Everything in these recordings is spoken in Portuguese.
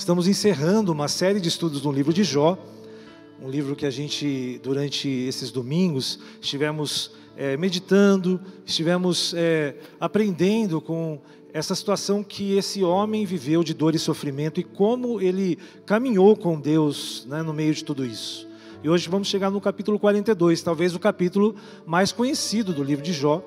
Estamos encerrando uma série de estudos no livro de Jó, um livro que a gente, durante esses domingos, estivemos é, meditando, estivemos é, aprendendo com essa situação que esse homem viveu de dor e sofrimento e como ele caminhou com Deus né, no meio de tudo isso. E hoje vamos chegar no capítulo 42, talvez o capítulo mais conhecido do livro de Jó,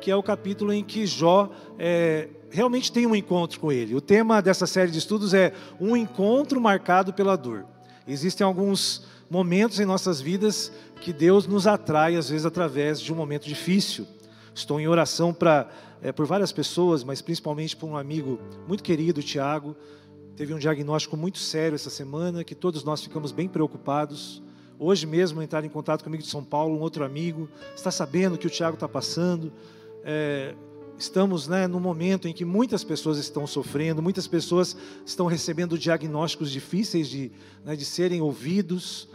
que é o capítulo em que Jó é, realmente tem um encontro com ele. O tema dessa série de estudos é um encontro marcado pela dor. Existem alguns momentos em nossas vidas que Deus nos atrai, às vezes através de um momento difícil. Estou em oração para é, por várias pessoas, mas principalmente por um amigo muito querido, Tiago. Teve um diagnóstico muito sério essa semana, que todos nós ficamos bem preocupados. Hoje mesmo entrar em contato comigo de São Paulo, um outro amigo, está sabendo que o Tiago está passando. É, estamos né, no momento em que muitas pessoas estão sofrendo, muitas pessoas estão recebendo diagnósticos difíceis de, né, de serem ouvidos.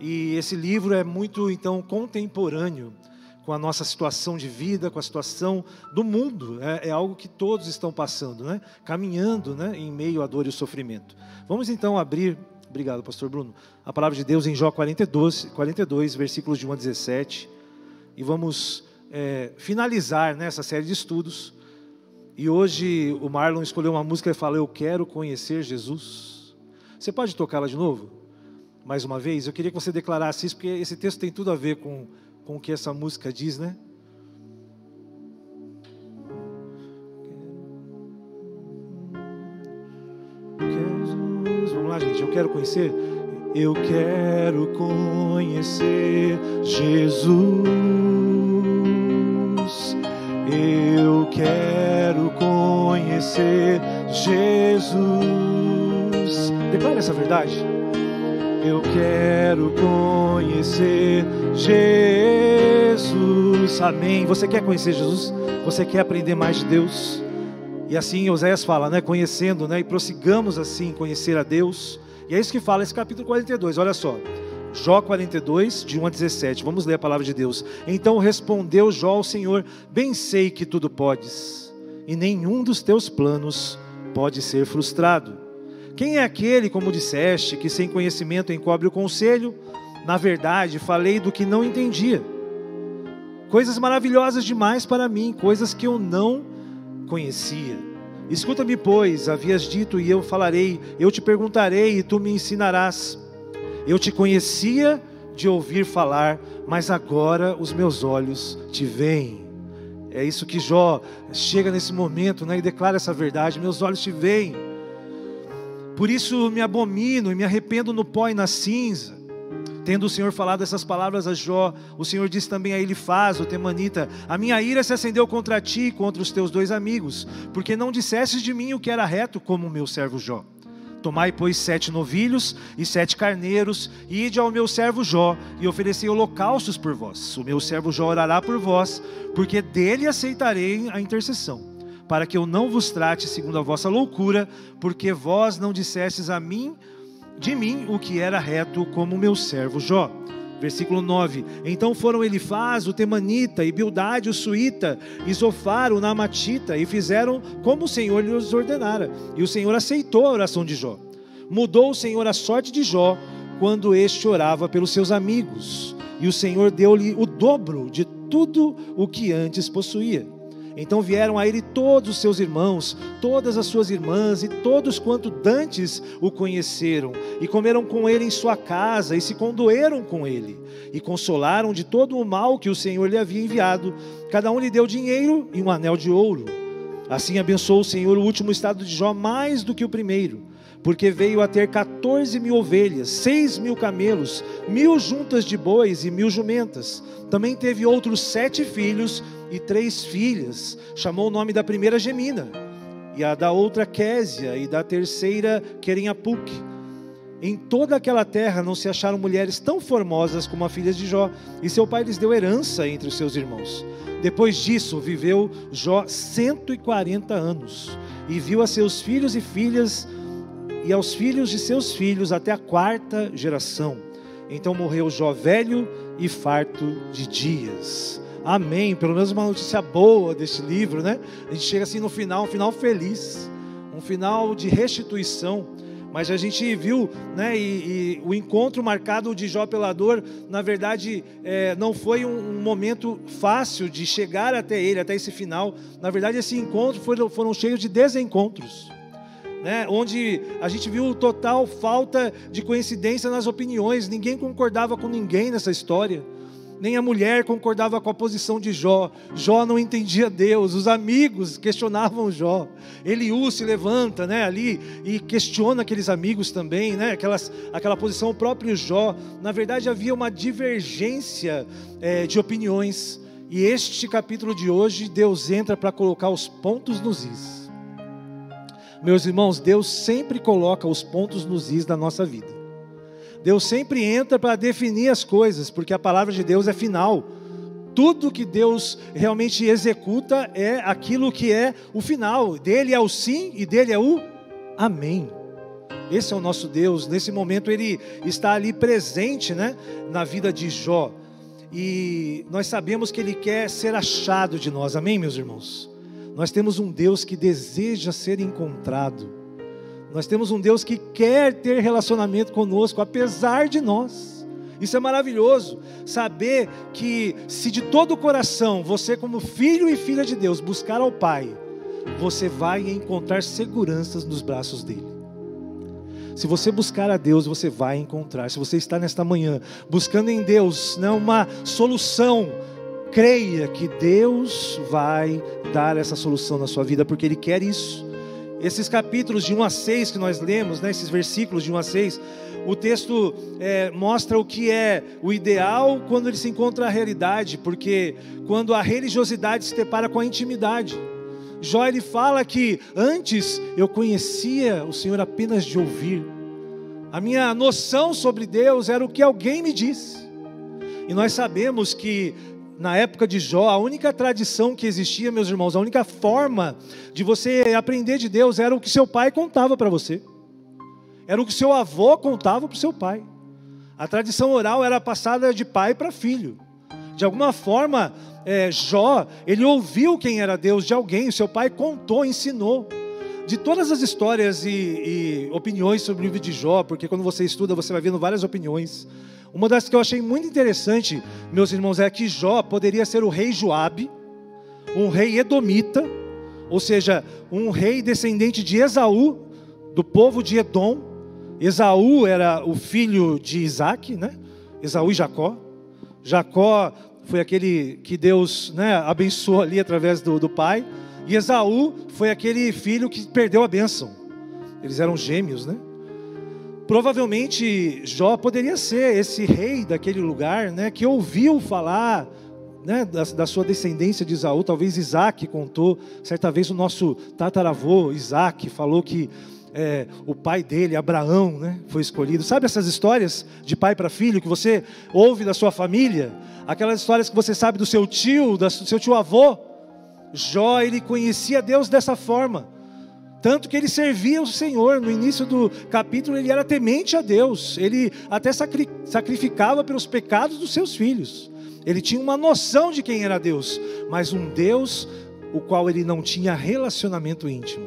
E esse livro é muito, então, contemporâneo com a nossa situação de vida, com a situação do mundo. É, é algo que todos estão passando, né? caminhando né, em meio à dor e ao sofrimento. Vamos então abrir, obrigado, Pastor Bruno, a palavra de Deus em Jó 42, 42 versículos de 1 a 17, e vamos é, finalizar nessa série de estudos. E hoje o Marlon escolheu uma música e fala: Eu quero conhecer Jesus. Você pode tocá-la de novo? Mais uma vez? Eu queria que você declarasse isso, porque esse texto tem tudo a ver com com o que essa música diz, né? Vamos lá, gente. Eu quero conhecer. Eu quero conhecer Jesus. Quero conhecer Jesus. Declare essa verdade. Eu quero conhecer Jesus. Amém. Você quer conhecer Jesus? Você quer aprender mais de Deus? E assim Oséias fala, né? Conhecendo, né? E prossigamos assim conhecer a Deus. E é isso que fala esse capítulo 42. Olha só. Jó 42, de 1 a 17. Vamos ler a palavra de Deus. Então respondeu Jó ao Senhor: Bem sei que tudo podes, e nenhum dos teus planos pode ser frustrado. Quem é aquele, como disseste, que sem conhecimento encobre o conselho? Na verdade, falei do que não entendia. Coisas maravilhosas demais para mim, coisas que eu não conhecia. Escuta-me, pois, havias dito, e eu falarei, eu te perguntarei, e tu me ensinarás. Eu te conhecia de ouvir falar, mas agora os meus olhos te veem. É isso que Jó chega nesse momento né, e declara essa verdade: meus olhos te veem. Por isso me abomino e me arrependo no pó e na cinza. Tendo o Senhor falado essas palavras a Jó, o Senhor disse também a Elifaz, o temanita: A minha ira se acendeu contra ti e contra os teus dois amigos, porque não dissestes de mim o que era reto, como o meu servo Jó. Tomai, pois, sete novilhos e sete carneiros, e ide ao meu servo Jó, e oferecei holocaustos por vós. O meu servo Jó orará por vós, porque dele aceitarei a intercessão para que eu não vos trate segundo a vossa loucura, porque vós não dissestes a mim, de mim, o que era reto, como meu servo Jó. Versículo 9: Então foram Elifaz, o Temanita, e Bildade, o Suíta, e Zofar, o Namatita, e fizeram como o Senhor lhes ordenara. E o Senhor aceitou a oração de Jó. Mudou o Senhor a sorte de Jó quando este orava pelos seus amigos. E o Senhor deu-lhe o dobro de tudo o que antes possuía. Então vieram a ele todos os seus irmãos, todas as suas irmãs e todos quanto dantes o conheceram, e comeram com ele em sua casa, e se condoeram com ele, e consolaram de todo o mal que o Senhor lhe havia enviado. Cada um lhe deu dinheiro e um anel de ouro. Assim abençoou o Senhor o último estado de Jó mais do que o primeiro porque veio a ter 14 mil ovelhas, seis mil camelos, mil juntas de bois e mil jumentas. Também teve outros sete filhos e três filhas. Chamou o nome da primeira Gemina, e a da outra Késia, e da terceira Querinhapuc. Em toda aquela terra não se acharam mulheres tão formosas como as filhas de Jó, e seu pai lhes deu herança entre os seus irmãos. Depois disso, viveu Jó 140 anos, e viu a seus filhos e filhas, e aos filhos de seus filhos até a quarta geração. Então morreu Jó velho e farto de dias. Amém. Pelo menos uma notícia boa deste livro, né? A gente chega assim no final, um final feliz, um final de restituição. Mas a gente viu, né, e, e o encontro marcado de Jó pela dor, na verdade, é, não foi um, um, momento fácil de chegar até ele, até esse final. Na verdade, esse encontro foram, foram cheios de desencontros. Né, onde a gente viu total falta de coincidência nas opiniões, ninguém concordava com ninguém nessa história nem a mulher concordava com a posição de Jó. Jó não entendia Deus, os amigos questionavam Jó. Eliú se levanta né, ali e questiona aqueles amigos também, né, aquelas, aquela posição, o próprio Jó. Na verdade, havia uma divergência é, de opiniões. E este capítulo de hoje, Deus entra para colocar os pontos nos is. Meus irmãos, Deus sempre coloca os pontos nos is da nossa vida. Deus sempre entra para definir as coisas, porque a palavra de Deus é final. Tudo que Deus realmente executa é aquilo que é o final. Dele é o sim e dele é o amém. Esse é o nosso Deus. Nesse momento ele está ali presente, né, na vida de Jó. E nós sabemos que ele quer ser achado de nós. Amém, meus irmãos. Nós temos um Deus que deseja ser encontrado. Nós temos um Deus que quer ter relacionamento conosco, apesar de nós. Isso é maravilhoso, saber que se de todo o coração você, como filho e filha de Deus, buscar ao Pai, você vai encontrar seguranças nos braços dele. Se você buscar a Deus, você vai encontrar. Se você está nesta manhã buscando em Deus não uma solução, creia que Deus vai dar essa solução na sua vida, porque Ele quer isso. Esses capítulos de 1 a 6 que nós lemos, né, esses versículos de 1 a 6, o texto é, mostra o que é o ideal quando ele se encontra a realidade, porque quando a religiosidade se depara com a intimidade. Jó ele fala que antes eu conhecia o Senhor apenas de ouvir. A minha noção sobre Deus era o que alguém me disse. E nós sabemos que na época de Jó, a única tradição que existia, meus irmãos, a única forma de você aprender de Deus era o que seu pai contava para você, era o que seu avô contava para o seu pai. A tradição oral era passada de pai para filho. De alguma forma, é, Jó, ele ouviu quem era Deus de alguém, seu pai contou, ensinou. De todas as histórias e, e opiniões sobre o livro de Jó, porque quando você estuda, você vai vendo várias opiniões. Uma das que eu achei muito interessante, meus irmãos, é que Jó poderia ser o rei Joabe, um rei edomita, ou seja, um rei descendente de Esaú, do povo de Edom. Esaú era o filho de Isaac, né? Esaú e Jacó. Jacó foi aquele que Deus né, abençoou ali através do, do pai. E Esaú foi aquele filho que perdeu a bênção. Eles eram gêmeos, né? Provavelmente Jó poderia ser esse rei daquele lugar, né, que ouviu falar né, da, da, sua descendência de Isaú. Talvez Isaac contou, certa vez o nosso tataravô Isaac falou que é, o pai dele, Abraão, né, foi escolhido. Sabe essas histórias de pai para filho que você ouve da sua família? Aquelas histórias que você sabe do seu tio, do seu tio avô? Jó, ele conhecia Deus dessa forma. Tanto que ele servia o Senhor, no início do capítulo ele era temente a Deus, ele até sacrificava pelos pecados dos seus filhos. Ele tinha uma noção de quem era Deus, mas um Deus o qual ele não tinha relacionamento íntimo.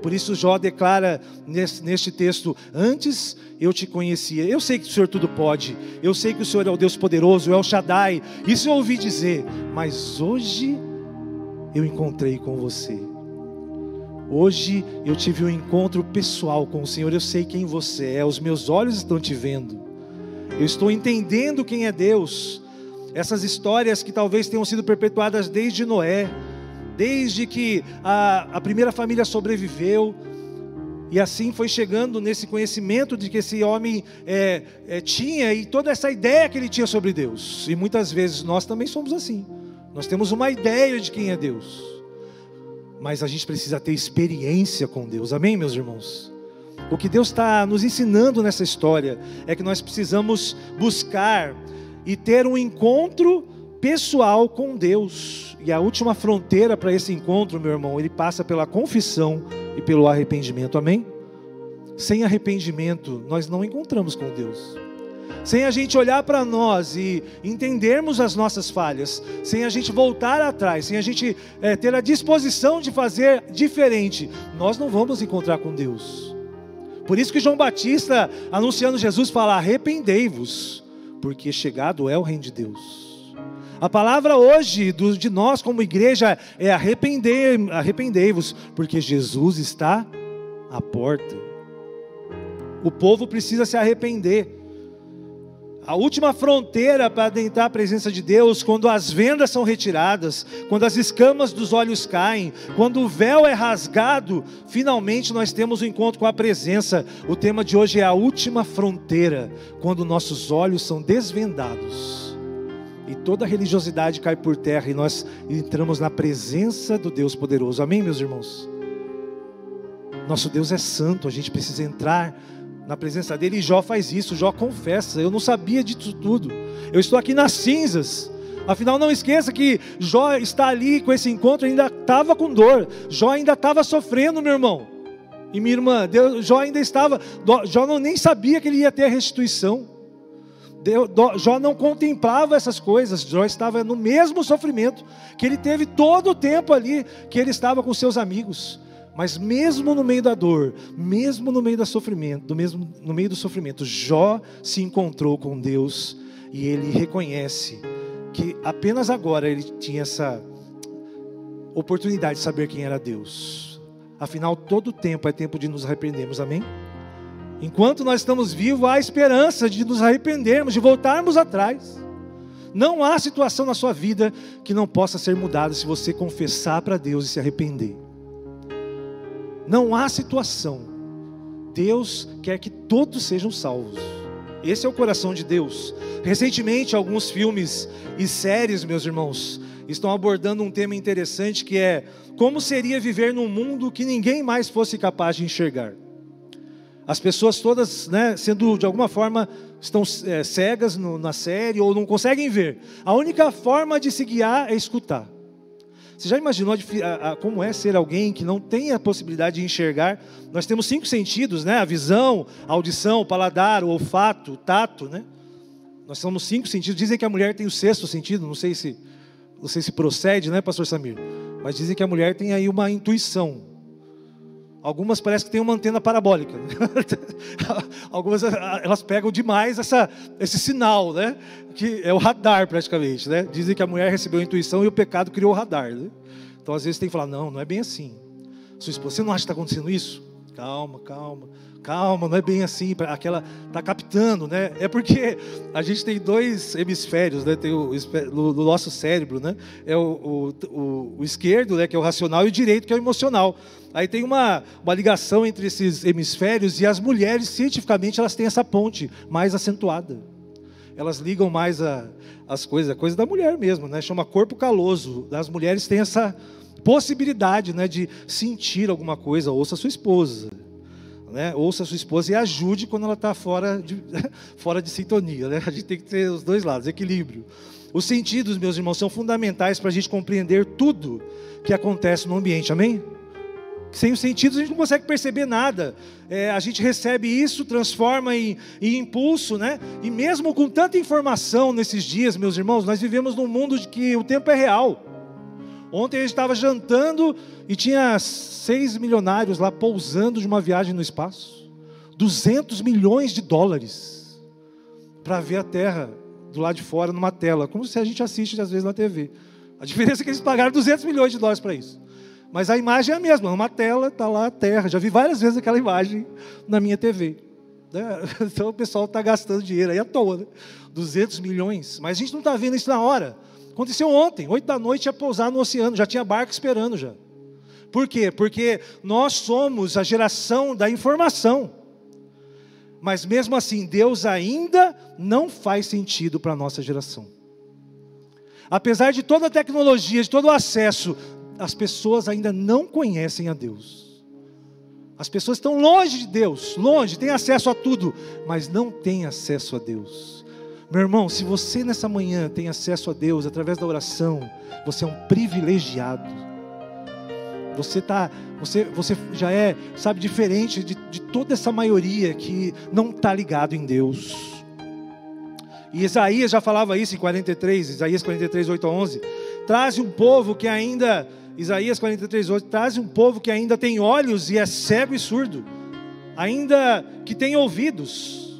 Por isso Jó declara neste texto: Antes eu te conhecia, eu sei que o Senhor tudo pode, eu sei que o Senhor é o Deus poderoso, é o Shaddai, isso eu ouvi dizer, mas hoje eu encontrei com você. Hoje eu tive um encontro pessoal com o Senhor. Eu sei quem você é, os meus olhos estão te vendo. Eu estou entendendo quem é Deus. Essas histórias que talvez tenham sido perpetuadas desde Noé, desde que a, a primeira família sobreviveu, e assim foi chegando nesse conhecimento de que esse homem é, é, tinha e toda essa ideia que ele tinha sobre Deus. E muitas vezes nós também somos assim. Nós temos uma ideia de quem é Deus mas a gente precisa ter experiência com Deus, amém, meus irmãos? O que Deus está nos ensinando nessa história é que nós precisamos buscar e ter um encontro pessoal com Deus. E a última fronteira para esse encontro, meu irmão, ele passa pela confissão e pelo arrependimento, amém? Sem arrependimento, nós não encontramos com Deus sem a gente olhar para nós e entendermos as nossas falhas, sem a gente voltar atrás, sem a gente é, ter a disposição de fazer diferente, nós não vamos encontrar com Deus. Por isso que João Batista, anunciando Jesus, fala: arrependei-vos, porque chegado é o reino de Deus. A palavra hoje de nós como igreja é arrepender, arrependei-vos, porque Jesus está à porta. O povo precisa se arrepender. A última fronteira para adentrar a presença de Deus, quando as vendas são retiradas, quando as escamas dos olhos caem, quando o véu é rasgado, finalmente nós temos o um encontro com a presença. O tema de hoje é a última fronteira, quando nossos olhos são desvendados e toda religiosidade cai por terra e nós entramos na presença do Deus poderoso. Amém, meus irmãos? Nosso Deus é santo, a gente precisa entrar na presença dele. E Jó faz isso, Jó confessa: Eu não sabia disso tudo, eu estou aqui nas cinzas. Afinal, não esqueça que Jó está ali com esse encontro, ainda estava com dor, Jó ainda estava sofrendo, meu irmão. E minha irmã, Deus, Jó ainda estava, Jó não nem sabia que ele ia ter a restituição. Deus, Jó não contemplava essas coisas, Jó estava no mesmo sofrimento que ele teve todo o tempo ali que ele estava com seus amigos. Mas mesmo no meio da dor, mesmo no meio do sofrimento, do mesmo no meio do sofrimento, Jó se encontrou com Deus e ele reconhece que apenas agora ele tinha essa oportunidade de saber quem era Deus. Afinal, todo tempo é tempo de nos arrependermos, amém? Enquanto nós estamos vivos, há esperança de nos arrependermos, de voltarmos atrás. Não há situação na sua vida que não possa ser mudada se você confessar para Deus e se arrepender. Não há situação. Deus quer que todos sejam salvos. Esse é o coração de Deus. Recentemente, alguns filmes e séries, meus irmãos, estão abordando um tema interessante que é como seria viver num mundo que ninguém mais fosse capaz de enxergar. As pessoas todas, né, sendo de alguma forma, estão é, cegas no, na série ou não conseguem ver. A única forma de se guiar é escutar. Você já imaginou a, a, como é ser alguém que não tem a possibilidade de enxergar? Nós temos cinco sentidos, né? A visão, a audição, o paladar, o olfato, o tato, né? Nós somos cinco sentidos. Dizem que a mulher tem o sexto sentido, não sei se, não sei se procede, né, pastor Samir? Mas dizem que a mulher tem aí uma intuição. Algumas parece que tem uma antena parabólica. Algumas elas pegam demais essa, esse sinal, né? Que é o radar praticamente, né? Dizem que a mulher recebeu a intuição e o pecado criou o radar. Né? Então às vezes tem que falar não, não é bem assim. Sua esposa, você não acha que está acontecendo isso? Calma, calma, calma, não é bem assim. Aquela tá captando, né? É porque a gente tem dois hemisférios, né? Tem o no, no nosso cérebro, né? É o, o, o esquerdo, né? Que é o racional e o direito que é o emocional. Aí tem uma, uma ligação entre esses hemisférios e as mulheres, cientificamente, elas têm essa ponte mais acentuada. Elas ligam mais a, as coisas, a coisa da mulher mesmo, né? Chama corpo caloso. As mulheres têm essa possibilidade né, de sentir alguma coisa. Ouça a sua esposa. Né? Ouça a sua esposa e ajude quando ela está fora de, fora de sintonia. Né? A gente tem que ter os dois lados, equilíbrio. Os sentidos, meus irmãos, são fundamentais para a gente compreender tudo que acontece no ambiente, amém? Sem os sentidos a gente não consegue perceber nada. É, a gente recebe isso, transforma em, em, impulso, né? E mesmo com tanta informação nesses dias, meus irmãos, nós vivemos num mundo de que o tempo é real. Ontem a gente estava jantando e tinha seis milionários lá pousando de uma viagem no espaço. 200 milhões de dólares para ver a Terra do lado de fora numa tela, como se a gente assiste às vezes na TV. A diferença é que eles pagaram 200 milhões de dólares para isso. Mas a imagem é a mesma, uma tela, está lá a terra. Já vi várias vezes aquela imagem na minha TV. Né? Então o pessoal está gastando dinheiro aí à toa, né? 200 milhões. Mas a gente não está vendo isso na hora. Aconteceu ontem, oito da noite ia pousar no oceano, já tinha barco esperando já. Por quê? Porque nós somos a geração da informação. Mas mesmo assim, Deus ainda não faz sentido para a nossa geração. Apesar de toda a tecnologia, de todo o acesso, as pessoas ainda não conhecem a Deus. As pessoas estão longe de Deus, longe, têm acesso a tudo, mas não têm acesso a Deus. Meu irmão, se você nessa manhã tem acesso a Deus através da oração, você é um privilegiado. Você tá, você, você já é, sabe, diferente de, de toda essa maioria que não está ligado em Deus. E Isaías já falava isso em 43, Isaías 43, 8 a 11. Traz um povo que ainda Isaías 43, 8, traz um povo que ainda tem olhos e é cego e surdo. ainda que tenha ouvidos.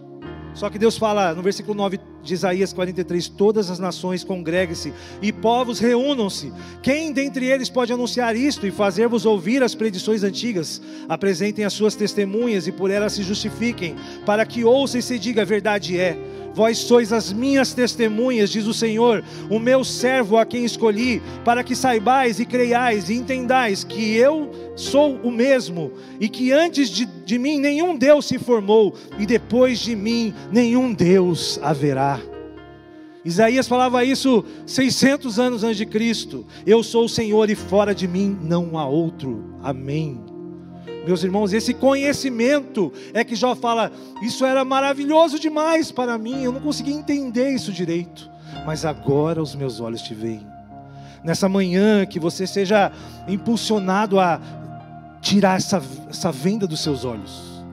Só que Deus fala no versículo 9 de Isaías 43: Todas as nações congreguem-se e povos reúnam-se. Quem dentre eles pode anunciar isto e fazer-vos ouvir as predições antigas? Apresentem as suas testemunhas e por elas se justifiquem, para que ouça e se diga: a verdade é. Vós sois as minhas testemunhas, diz o Senhor, o meu servo a quem escolhi, para que saibais e creiais e entendais que eu sou o mesmo, e que antes de, de mim nenhum Deus se formou, e depois de mim nenhum Deus haverá. Isaías falava isso 600 anos antes de Cristo. Eu sou o Senhor e fora de mim não há outro. Amém. Meus irmãos, esse conhecimento é que Jó fala: Isso era maravilhoso demais para mim, eu não conseguia entender isso direito, mas agora os meus olhos te veem. Nessa manhã, que você seja impulsionado a tirar essa, essa venda dos seus olhos,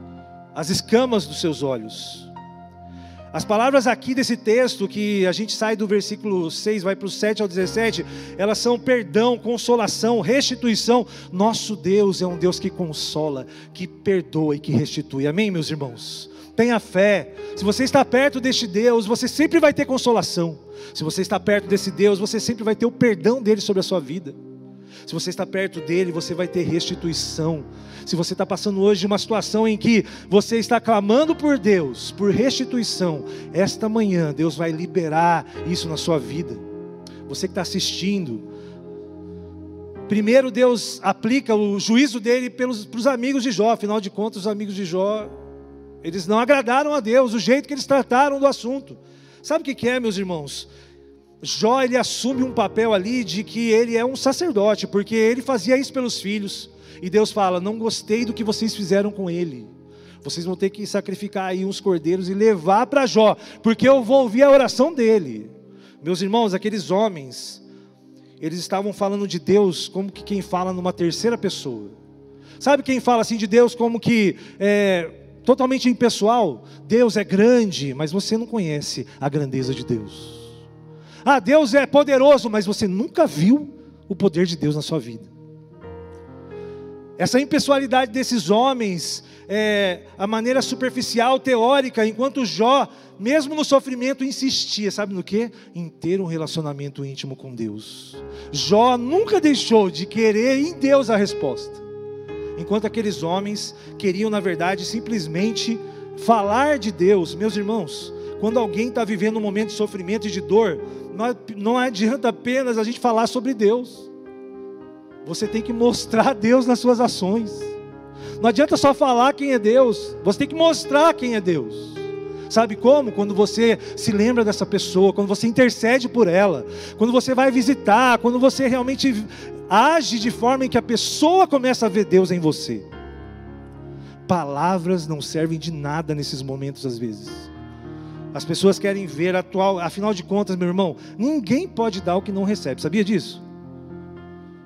as escamas dos seus olhos as palavras aqui desse texto, que a gente sai do versículo 6, vai para o 7 ao 17, elas são perdão, consolação, restituição. Nosso Deus é um Deus que consola, que perdoa e que restitui. Amém, meus irmãos? Tenha fé. Se você está perto deste Deus, você sempre vai ter consolação. Se você está perto desse Deus, você sempre vai ter o perdão dele sobre a sua vida. Se você está perto dele, você vai ter restituição. Se você está passando hoje uma situação em que você está clamando por Deus, por restituição, esta manhã Deus vai liberar isso na sua vida. Você que está assistindo, primeiro Deus aplica o juízo dele pelos, para os amigos de Jó, afinal de contas, os amigos de Jó, eles não agradaram a Deus, o jeito que eles trataram do assunto. Sabe o que é, meus irmãos? Jó ele assume um papel ali de que ele é um sacerdote, porque ele fazia isso pelos filhos. E Deus fala: Não gostei do que vocês fizeram com ele. Vocês vão ter que sacrificar aí uns cordeiros e levar para Jó, porque eu vou ouvir a oração dele. Meus irmãos, aqueles homens, eles estavam falando de Deus como que quem fala numa terceira pessoa. Sabe quem fala assim de Deus como que é, totalmente impessoal? Deus é grande, mas você não conhece a grandeza de Deus. Ah, Deus é poderoso, mas você nunca viu o poder de Deus na sua vida. Essa impessoalidade desses homens, é, a maneira superficial, teórica, enquanto Jó, mesmo no sofrimento, insistia, sabe no que? Em ter um relacionamento íntimo com Deus. Jó nunca deixou de querer em Deus a resposta. Enquanto aqueles homens queriam, na verdade, simplesmente falar de Deus, meus irmãos, quando alguém está vivendo um momento de sofrimento e de dor, não adianta apenas a gente falar sobre Deus. Você tem que mostrar Deus nas suas ações. Não adianta só falar quem é Deus, você tem que mostrar quem é Deus. Sabe como? Quando você se lembra dessa pessoa, quando você intercede por ela, quando você vai visitar, quando você realmente age de forma em que a pessoa começa a ver Deus em você. Palavras não servem de nada nesses momentos às vezes. As pessoas querem ver atual, afinal de contas, meu irmão, ninguém pode dar o que não recebe. Sabia disso?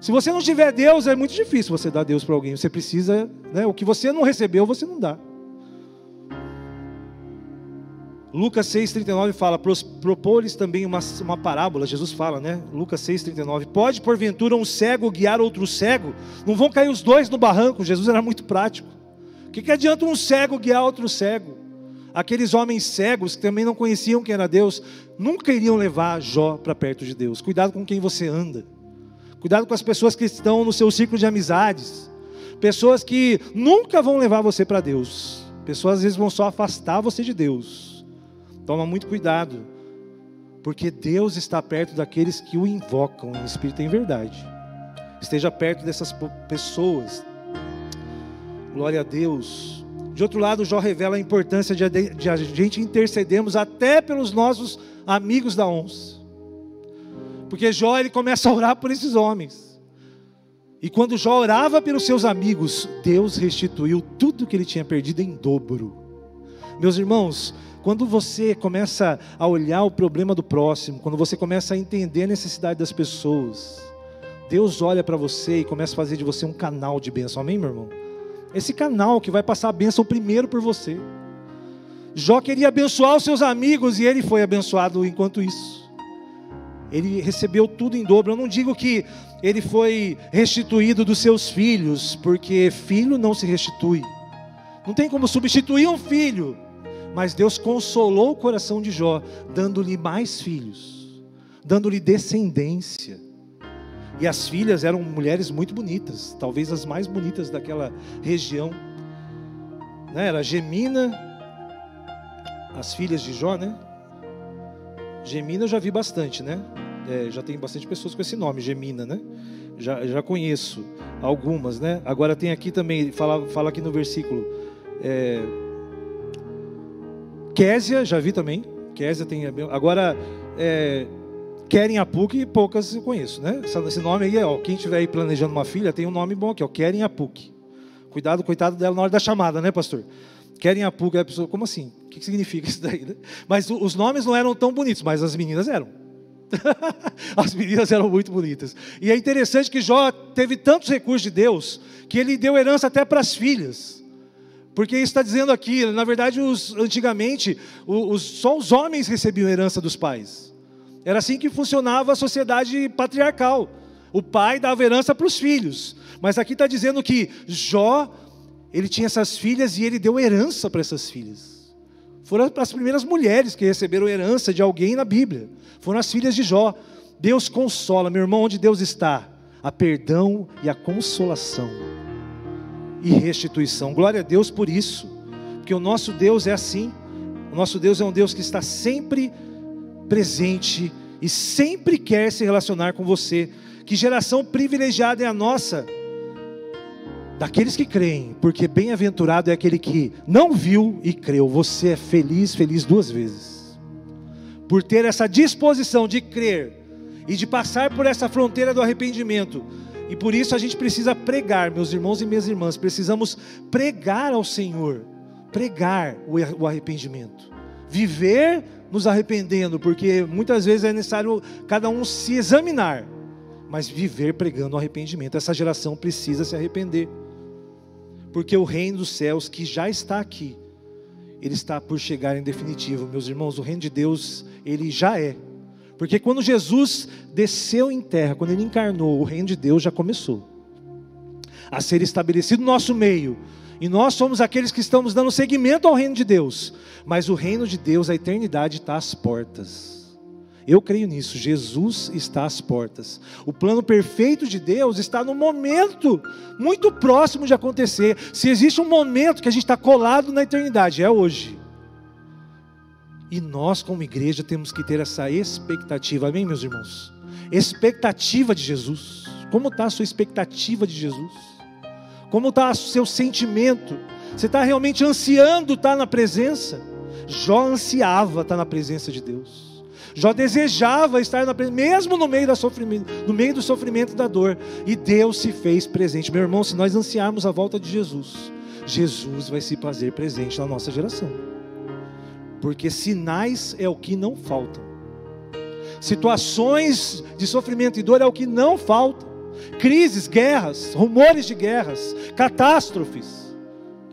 Se você não tiver Deus, é muito difícil você dar Deus para alguém. Você precisa, né, o que você não recebeu, você não dá. Lucas 6,39 fala, propôs também uma, uma parábola, Jesus fala, né? Lucas 6,39, pode porventura um cego guiar outro cego? Não vão cair os dois no barranco, Jesus era muito prático. O que, que adianta um cego guiar outro cego? Aqueles homens cegos que também não conheciam quem era Deus, nunca iriam levar Jó para perto de Deus. Cuidado com quem você anda. Cuidado com as pessoas que estão no seu ciclo de amizades. Pessoas que nunca vão levar você para Deus. Pessoas às vezes vão só afastar você de Deus. Toma muito cuidado. Porque Deus está perto daqueles que o invocam em espírito e em verdade. Esteja perto dessas pessoas. Glória a Deus. De outro lado, Jó revela a importância de a gente intercedermos até pelos nossos amigos da onça. Porque Jó ele começa a orar por esses homens. E quando Jó orava pelos seus amigos, Deus restituiu tudo que ele tinha perdido em dobro. Meus irmãos, quando você começa a olhar o problema do próximo, quando você começa a entender a necessidade das pessoas, Deus olha para você e começa a fazer de você um canal de bênção. Amém, meu irmão? Esse canal que vai passar a bênção primeiro por você. Jó queria abençoar os seus amigos e ele foi abençoado enquanto isso ele recebeu tudo em dobro. Eu não digo que ele foi restituído dos seus filhos, porque filho não se restitui. Não tem como substituir um filho. Mas Deus consolou o coração de Jó, dando-lhe mais filhos, dando-lhe descendência. E as filhas eram mulheres muito bonitas, talvez as mais bonitas daquela região. Né? Era Gemina, as filhas de Jó, né? Gemina eu já vi bastante, né? É, já tem bastante pessoas com esse nome, Gemina, né? Já, já conheço algumas, né? Agora tem aqui também, fala, fala aqui no versículo. É, Késia, já vi também. Késia tem. Agora, é, Querem a PUC, poucas eu conheço, né? Esse nome aí, ó, quem estiver aí planejando uma filha, tem um nome bom aqui, ó, Querem a PUC. Cuidado, coitado dela na hora da chamada, né, pastor? Querem a PUC, a pessoa, como assim? O que significa isso daí? Né? Mas os nomes não eram tão bonitos, mas as meninas eram. as meninas eram muito bonitas. E é interessante que Jó teve tantos recursos de Deus que ele deu herança até para as filhas. Porque está dizendo aqui, na verdade, os, antigamente, os, só os homens recebiam herança dos pais. Era assim que funcionava a sociedade patriarcal. O pai dava herança para os filhos. Mas aqui está dizendo que Jó, ele tinha essas filhas e ele deu herança para essas filhas. Foram as primeiras mulheres que receberam herança de alguém na Bíblia. Foram as filhas de Jó. Deus consola, meu irmão, onde Deus está? A perdão e a consolação. E restituição. Glória a Deus por isso. Porque o nosso Deus é assim. O nosso Deus é um Deus que está sempre presente e sempre quer se relacionar com você. Que geração privilegiada é a nossa? Daqueles que creem, porque bem-aventurado é aquele que não viu e creu. Você é feliz, feliz duas vezes. Por ter essa disposição de crer e de passar por essa fronteira do arrependimento. E por isso a gente precisa pregar, meus irmãos e minhas irmãs, precisamos pregar ao Senhor, pregar o arrependimento. Viver nos arrependendo, porque muitas vezes é necessário cada um se examinar, mas viver pregando o arrependimento. Essa geração precisa se arrepender, porque o reino dos céus que já está aqui, ele está por chegar em definitivo, meus irmãos. O reino de Deus, ele já é. Porque quando Jesus desceu em terra, quando ele encarnou, o reino de Deus já começou a ser estabelecido no nosso meio. E nós somos aqueles que estamos dando seguimento ao reino de Deus. Mas o reino de Deus, a eternidade está às portas. Eu creio nisso. Jesus está às portas. O plano perfeito de Deus está no momento muito próximo de acontecer. Se existe um momento que a gente está colado na eternidade, é hoje. E nós, como igreja, temos que ter essa expectativa. Amém, meus irmãos? Expectativa de Jesus. Como está a sua expectativa de Jesus? Como está o seu sentimento? Você está realmente ansiando estar na presença? Jó ansiava estar na presença de Deus. Jó desejava estar na presença, mesmo no meio, da sofrimento, no meio do sofrimento e da dor. E Deus se fez presente. Meu irmão, se nós ansiarmos a volta de Jesus, Jesus vai se fazer presente na nossa geração. Porque sinais é o que não faltam. Situações de sofrimento e dor é o que não faltam crises, guerras, rumores de guerras, catástrofes.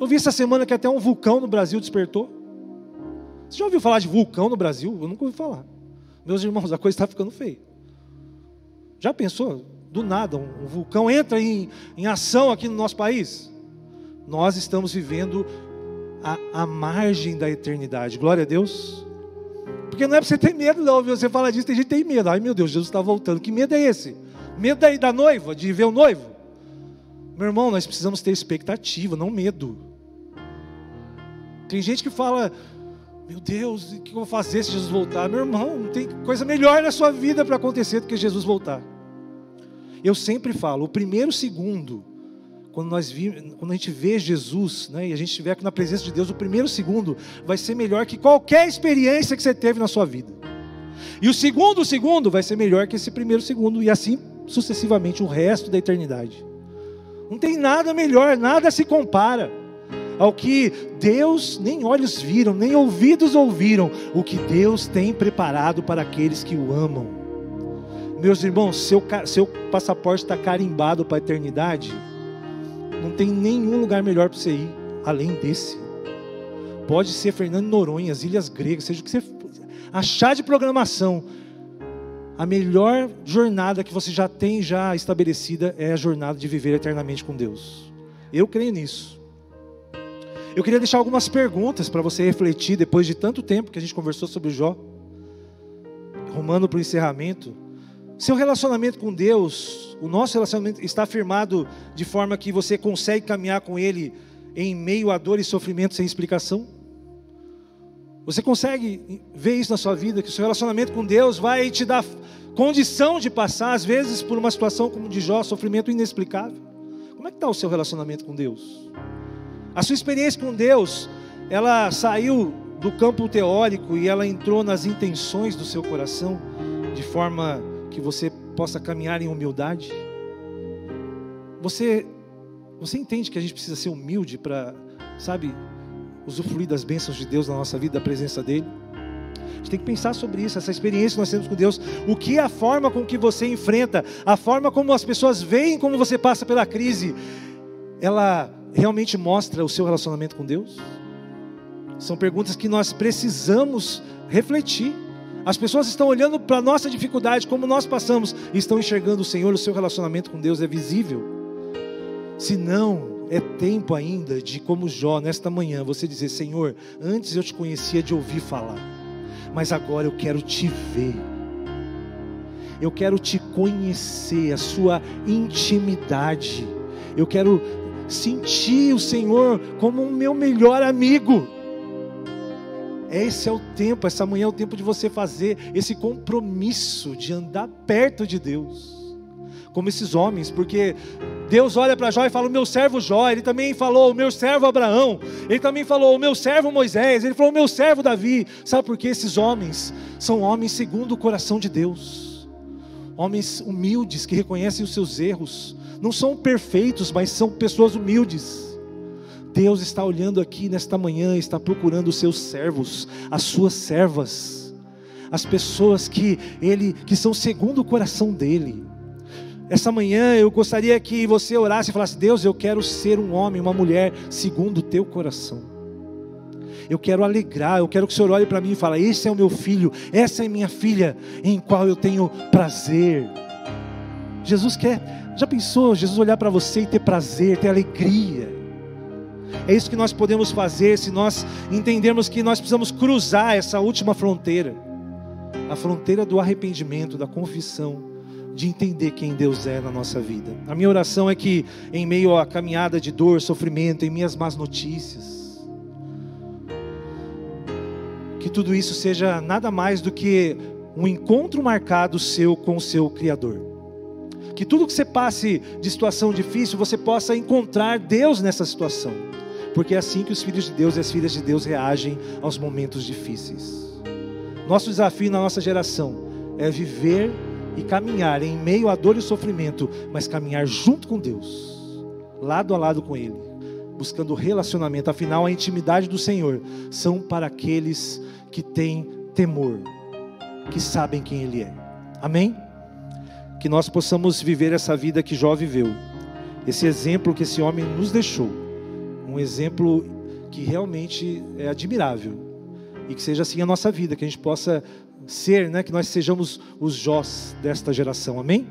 Eu vi essa semana que até um vulcão no Brasil despertou. Você já ouviu falar de vulcão no Brasil? Eu nunca ouvi falar. Meus irmãos, a coisa está ficando feia. Já pensou? Do nada, um vulcão entra em, em ação aqui no nosso país? Nós estamos vivendo a, a margem da eternidade. Glória a Deus. Porque não é para você ter medo, não. Viu? Você fala disso, tem gente que tem medo. Ai meu Deus, Jesus está voltando. Que medo é esse? Medo da noiva, de ver o noivo. Meu irmão, nós precisamos ter expectativa, não medo. Tem gente que fala, meu Deus, o que eu vou fazer se Jesus voltar? Meu irmão, não tem coisa melhor na sua vida para acontecer do que Jesus voltar. Eu sempre falo, o primeiro segundo, quando, nós vi, quando a gente vê Jesus, né, e a gente estiver na presença de Deus, o primeiro segundo vai ser melhor que qualquer experiência que você teve na sua vida. E o segundo segundo vai ser melhor que esse primeiro segundo, e assim sucessivamente o resto da eternidade. Não tem nada melhor, nada se compara ao que Deus nem olhos viram, nem ouvidos ouviram, o que Deus tem preparado para aqueles que o amam. Meus irmãos, seu, seu passaporte está carimbado para a eternidade, não tem nenhum lugar melhor para você ir além desse. Pode ser Fernando Noronha, as Ilhas Gregas, seja o que você achar de programação, a melhor jornada que você já tem já estabelecida é a jornada de viver eternamente com Deus. Eu creio nisso. Eu queria deixar algumas perguntas para você refletir depois de tanto tempo que a gente conversou sobre Jó. Rumando para o encerramento. Seu relacionamento com Deus, o nosso relacionamento está firmado de forma que você consegue caminhar com Ele em meio a dor e sofrimento sem explicação? Você consegue ver isso na sua vida, que o seu relacionamento com Deus vai te dar condição de passar, às vezes, por uma situação como de Jó, sofrimento inexplicável? Como é que está o seu relacionamento com Deus? A sua experiência com Deus, ela saiu do campo teórico e ela entrou nas intenções do seu coração, de forma que você possa caminhar em humildade? Você, você entende que a gente precisa ser humilde para, sabe, usufruir das bênçãos de Deus na nossa vida, da presença dEle? A gente tem que pensar sobre isso, essa experiência que nós temos com Deus. O que é a forma com que você enfrenta, a forma como as pessoas veem como você passa pela crise, ela realmente mostra o seu relacionamento com Deus? São perguntas que nós precisamos refletir. As pessoas estão olhando para a nossa dificuldade, como nós passamos, e estão enxergando o Senhor, o seu relacionamento com Deus é visível. Se não, é tempo ainda de, como Jó, nesta manhã, você dizer: Senhor, antes eu te conhecia de ouvir falar, mas agora eu quero te ver. Eu quero te conhecer, a sua intimidade. Eu quero sentir o Senhor como o meu melhor amigo. Esse é o tempo, essa manhã é o tempo de você fazer esse compromisso de andar perto de Deus. Como esses homens, porque Deus olha para Jó e fala: O meu servo Jó, ele também falou: O meu servo Abraão, ele também falou: O meu servo Moisés, ele falou: O meu servo Davi. Sabe por que esses homens são homens segundo o coração de Deus? Homens humildes que reconhecem os seus erros, não são perfeitos, mas são pessoas humildes. Deus está olhando aqui nesta manhã, está procurando os seus servos, as suas servas, as pessoas que ele que são segundo o coração dele. Essa manhã eu gostaria que você orasse e falasse: Deus, eu quero ser um homem, uma mulher segundo o teu coração. Eu quero alegrar, eu quero que o Senhor olhe para mim e fale: Esse é o meu filho, essa é minha filha, em qual eu tenho prazer. Jesus quer já pensou Jesus olhar para você e ter prazer, ter alegria? É isso que nós podemos fazer se nós entendermos que nós precisamos cruzar essa última fronteira a fronteira do arrependimento, da confissão, de entender quem Deus é na nossa vida. A minha oração é que, em meio à caminhada de dor, sofrimento, em minhas más notícias, que tudo isso seja nada mais do que um encontro marcado seu com o seu Criador. Que tudo que você passe de situação difícil, você possa encontrar Deus nessa situação. Porque é assim que os filhos de Deus e as filhas de Deus reagem aos momentos difíceis. Nosso desafio na nossa geração é viver e caminhar em meio à dor e sofrimento, mas caminhar junto com Deus, lado a lado com Ele, buscando relacionamento. Afinal, a intimidade do Senhor são para aqueles que têm temor, que sabem quem Ele é. Amém? que nós possamos viver essa vida que Jó viveu, esse exemplo que esse homem nos deixou, um exemplo que realmente é admirável e que seja assim a nossa vida, que a gente possa ser, né, que nós sejamos os Jós desta geração, amém?